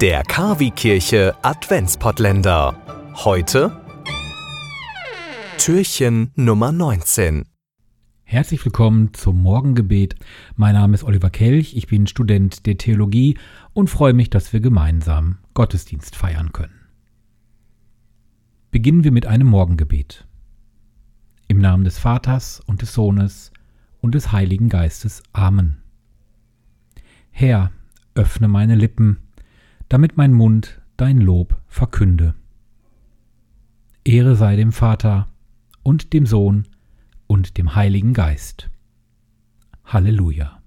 Der Kavi-Kirche Adventspottländer. Heute Türchen Nummer 19. Herzlich willkommen zum Morgengebet. Mein Name ist Oliver Kelch, ich bin Student der Theologie und freue mich, dass wir gemeinsam Gottesdienst feiern können. Beginnen wir mit einem Morgengebet. Im Namen des Vaters und des Sohnes und des Heiligen Geistes. Amen. Herr, öffne meine Lippen, damit mein Mund dein Lob verkünde. Ehre sei dem Vater und dem Sohn und dem Heiligen Geist. Halleluja.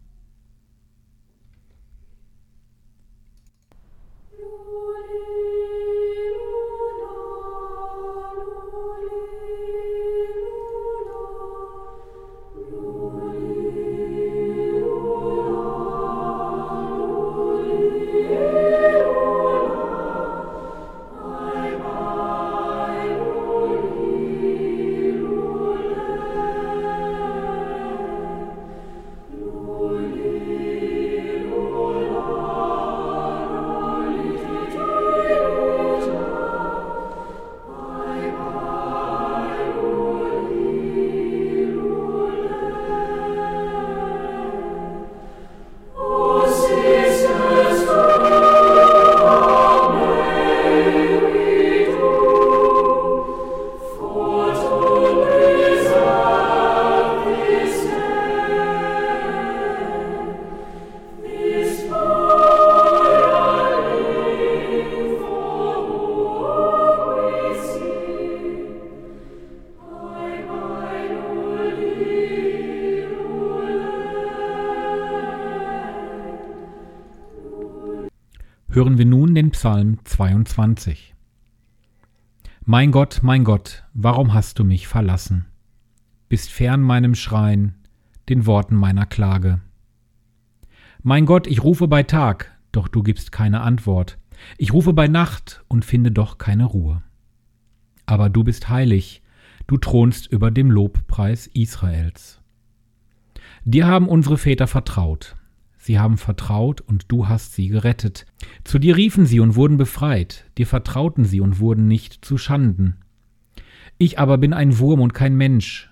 Hören wir nun den Psalm 22. Mein Gott, mein Gott, warum hast du mich verlassen? Bist fern meinem Schrein, den Worten meiner Klage. Mein Gott, ich rufe bei Tag, doch du gibst keine Antwort. Ich rufe bei Nacht und finde doch keine Ruhe. Aber du bist heilig, du thronst über dem Lobpreis Israels. Dir haben unsere Väter vertraut, Sie haben vertraut und du hast sie gerettet. Zu dir riefen sie und wurden befreit, dir vertrauten sie und wurden nicht zu Schanden. Ich aber bin ein Wurm und kein Mensch,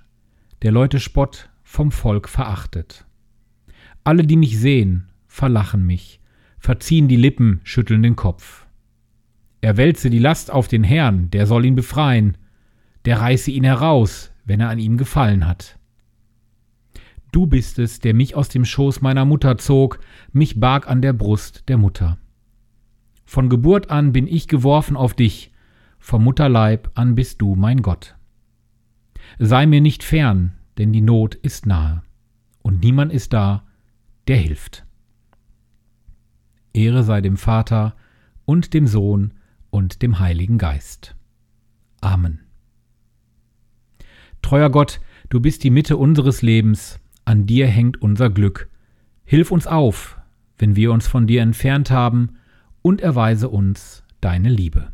der Leute Spott vom Volk verachtet. Alle, die mich sehen, verlachen mich, verziehen die Lippen, schütteln den Kopf. Er wälze die Last auf den Herrn, der soll ihn befreien, der reiße ihn heraus, wenn er an ihm gefallen hat. Du bist es, der mich aus dem Schoß meiner Mutter zog, mich barg an der Brust der Mutter. Von Geburt an bin ich geworfen auf dich, vom Mutterleib an bist du mein Gott. Sei mir nicht fern, denn die Not ist nahe, und niemand ist da, der hilft. Ehre sei dem Vater und dem Sohn und dem Heiligen Geist. Amen. Treuer Gott, du bist die Mitte unseres Lebens, an dir hängt unser Glück. Hilf uns auf, wenn wir uns von dir entfernt haben, und erweise uns deine Liebe.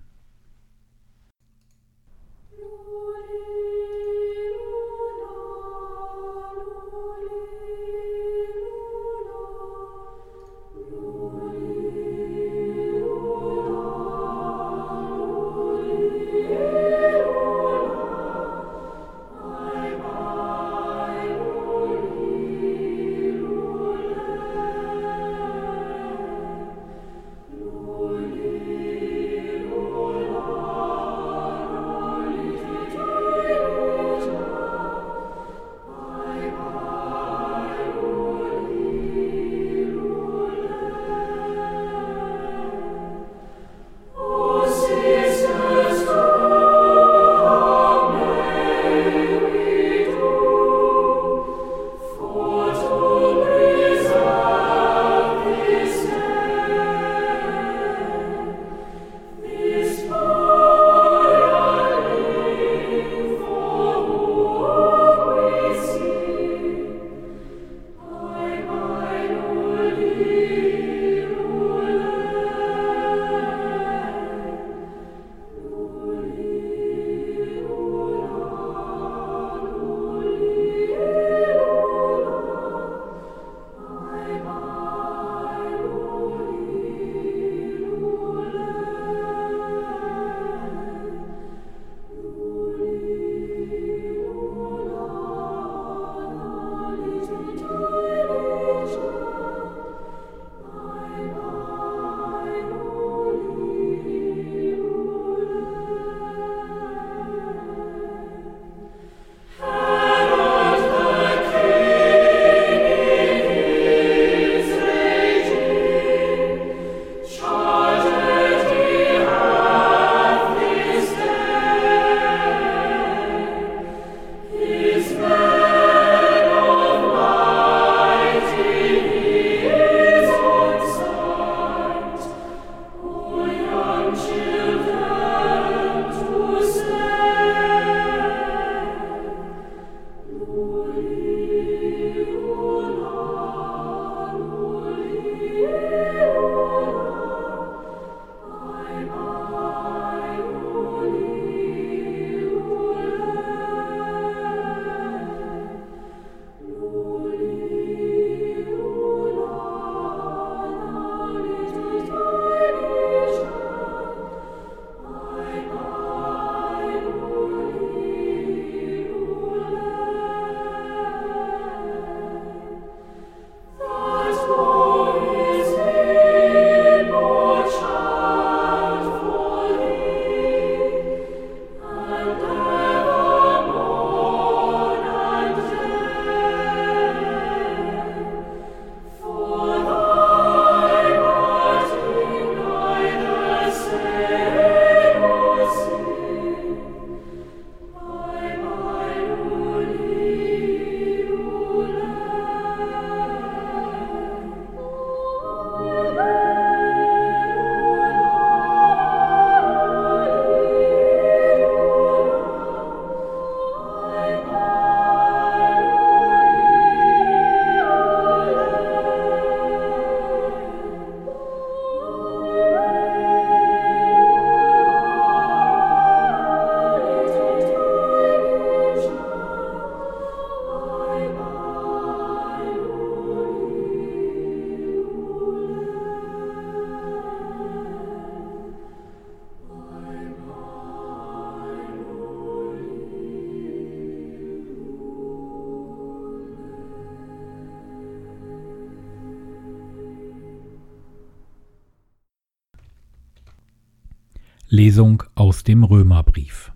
Lesung aus dem Römerbrief.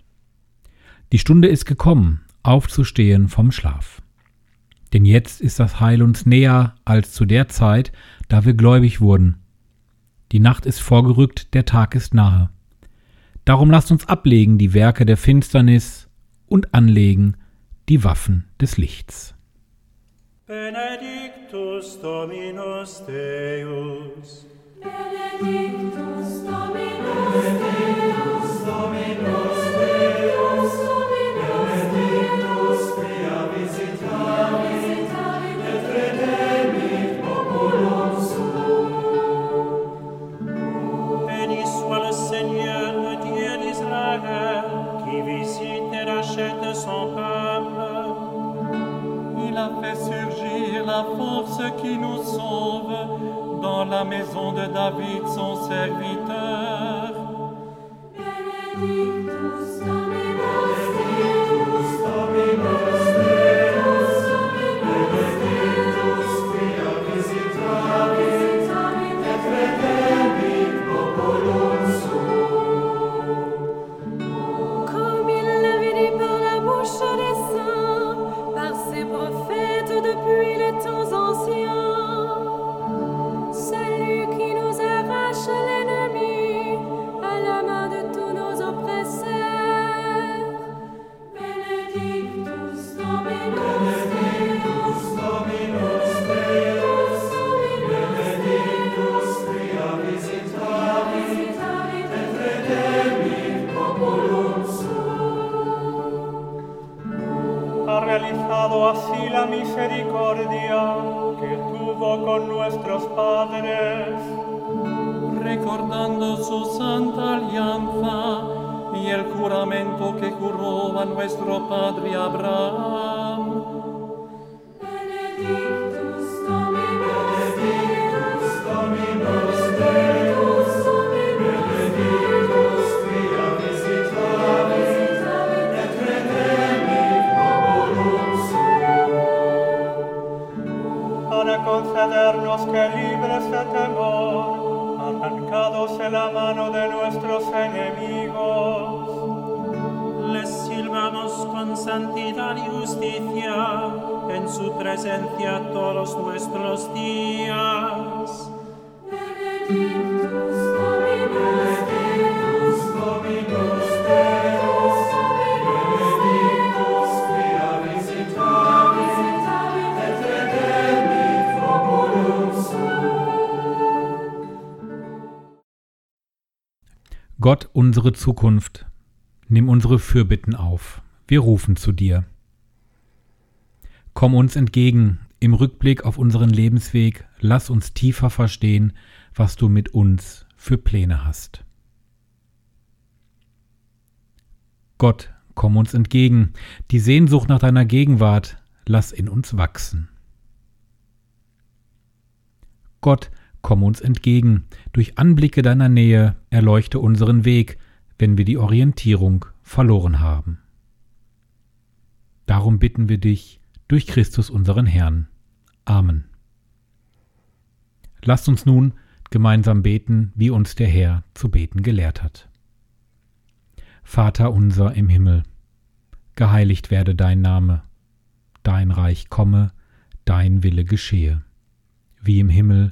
Die Stunde ist gekommen, aufzustehen vom Schlaf. Denn jetzt ist das Heil uns näher als zu der Zeit, da wir gläubig wurden. Die Nacht ist vorgerückt, der Tag ist nahe. Darum lasst uns ablegen die Werke der Finsternis und anlegen die Waffen des Lichts. Benedictus Dominus Deus. Bénédictus nominus, bénédictus nominus, bébus. Bénédictus tia, visitamite, te bénit mon sou. Béni soit le Seigneur, le Dieu d'Israël, qui visite et rachète son peuple. Il a fait surgir la force qui nous sauve dans la maison de David son serviteur. Así la misericordia que tuvo con nuestros padres, recordando su santa alianza y el juramento que juró a nuestro padre Abraham. Gott unsere Zukunft, nimm unsere Fürbitten auf. Wir rufen zu dir. Komm uns entgegen im Rückblick auf unseren Lebensweg, lass uns tiefer verstehen, was du mit uns für Pläne hast. Gott, komm uns entgegen, die Sehnsucht nach deiner Gegenwart, lass in uns wachsen. Gott, komm uns entgegen, durch Anblicke deiner Nähe erleuchte unseren Weg, wenn wir die Orientierung verloren haben. Darum bitten wir dich durch Christus unseren Herrn. Amen. Lasst uns nun gemeinsam beten, wie uns der Herr zu beten gelehrt hat. Vater unser im Himmel, geheiligt werde dein Name, dein Reich komme, dein Wille geschehe, wie im Himmel,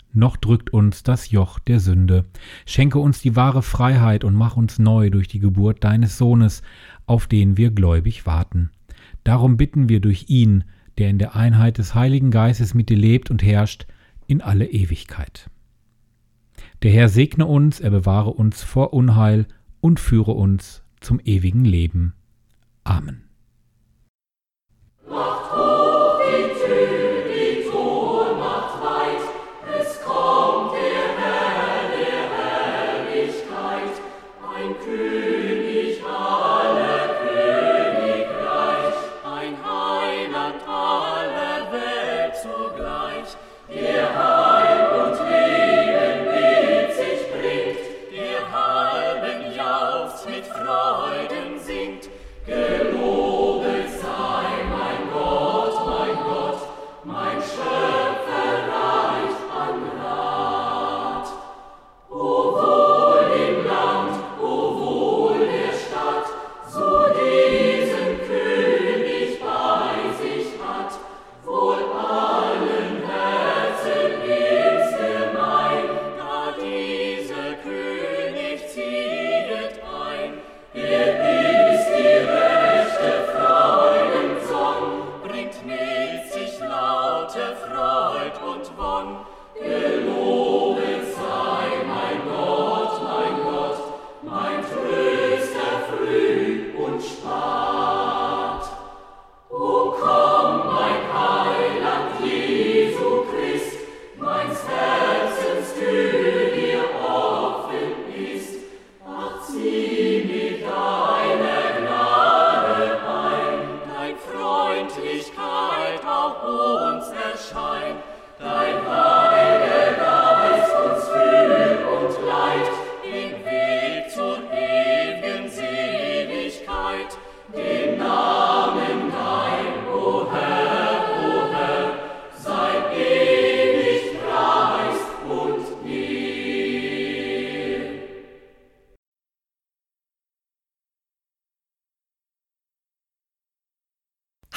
noch drückt uns das Joch der Sünde. Schenke uns die wahre Freiheit und mach uns neu durch die Geburt deines Sohnes, auf den wir gläubig warten. Darum bitten wir durch ihn, der in der Einheit des Heiligen Geistes mit dir lebt und herrscht, in alle Ewigkeit. Der Herr segne uns, er bewahre uns vor Unheil und führe uns zum ewigen Leben. Amen.